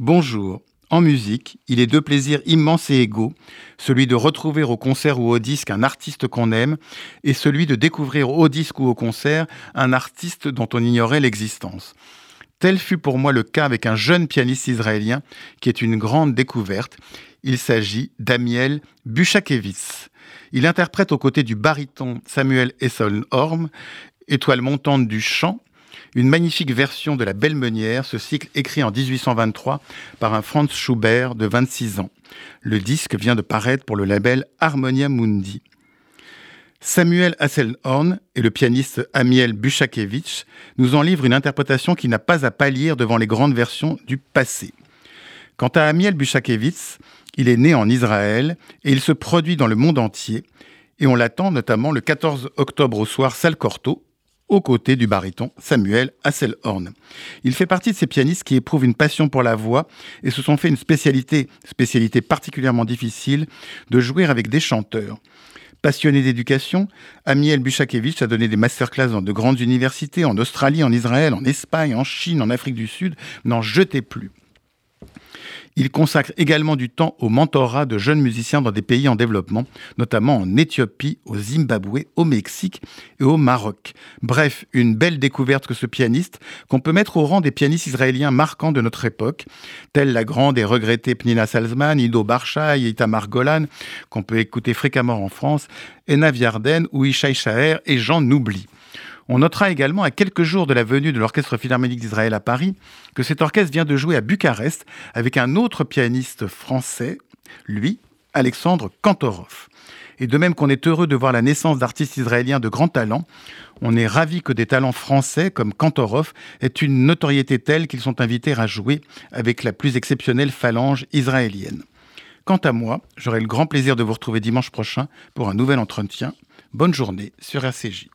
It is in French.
Bonjour. En musique, il est deux plaisirs immenses et égaux, celui de retrouver au concert ou au disque un artiste qu'on aime, et celui de découvrir au disque ou au concert un artiste dont on ignorait l'existence. Tel fut pour moi le cas avec un jeune pianiste israélien qui est une grande découverte. Il s'agit d'Amiel Buchakevitz. Il interprète aux côtés du baryton Samuel Essolhorn, étoile montante du chant, une magnifique version de La Belle Meunière, ce cycle écrit en 1823 par un Franz Schubert de 26 ans. Le disque vient de paraître pour le label Harmonia Mundi. Samuel Hasselhorn et le pianiste Amiel Buchakevich nous en livrent une interprétation qui n'a pas à pâlir devant les grandes versions du passé. Quant à Amiel Buchakevich, il est né en Israël et il se produit dans le monde entier et on l'attend notamment le 14 octobre au soir Salle Corto aux côtés du baryton Samuel Hasselhorn. Il fait partie de ces pianistes qui éprouvent une passion pour la voix et se sont fait une spécialité, spécialité particulièrement difficile, de jouer avec des chanteurs. Passionné d'éducation, Amiel Buchakevich a donné des masterclass dans de grandes universités, en Australie, en Israël, en Espagne, en Chine, en Afrique du Sud. N'en jetez plus. Il consacre également du temps au mentorat de jeunes musiciens dans des pays en développement, notamment en Éthiopie, au Zimbabwe, au Mexique et au Maroc. Bref, une belle découverte que ce pianiste, qu'on peut mettre au rang des pianistes israéliens marquants de notre époque, tels la grande et regrettée Pnina Salzman, Ido Barchaï, Itamar Golan, qu'on peut écouter fréquemment en France, Ena Viarden ou Ishaï Shaher, et j'en oublie. On notera également à quelques jours de la venue de l'Orchestre Philharmonique d'Israël à Paris que cet orchestre vient de jouer à Bucarest avec un autre pianiste français, lui, Alexandre Kantorov. Et de même qu'on est heureux de voir la naissance d'artistes israéliens de grand talent, on est ravi que des talents français comme Kantorov aient une notoriété telle qu'ils sont invités à jouer avec la plus exceptionnelle phalange israélienne. Quant à moi, j'aurai le grand plaisir de vous retrouver dimanche prochain pour un nouvel entretien. Bonne journée sur RCJ.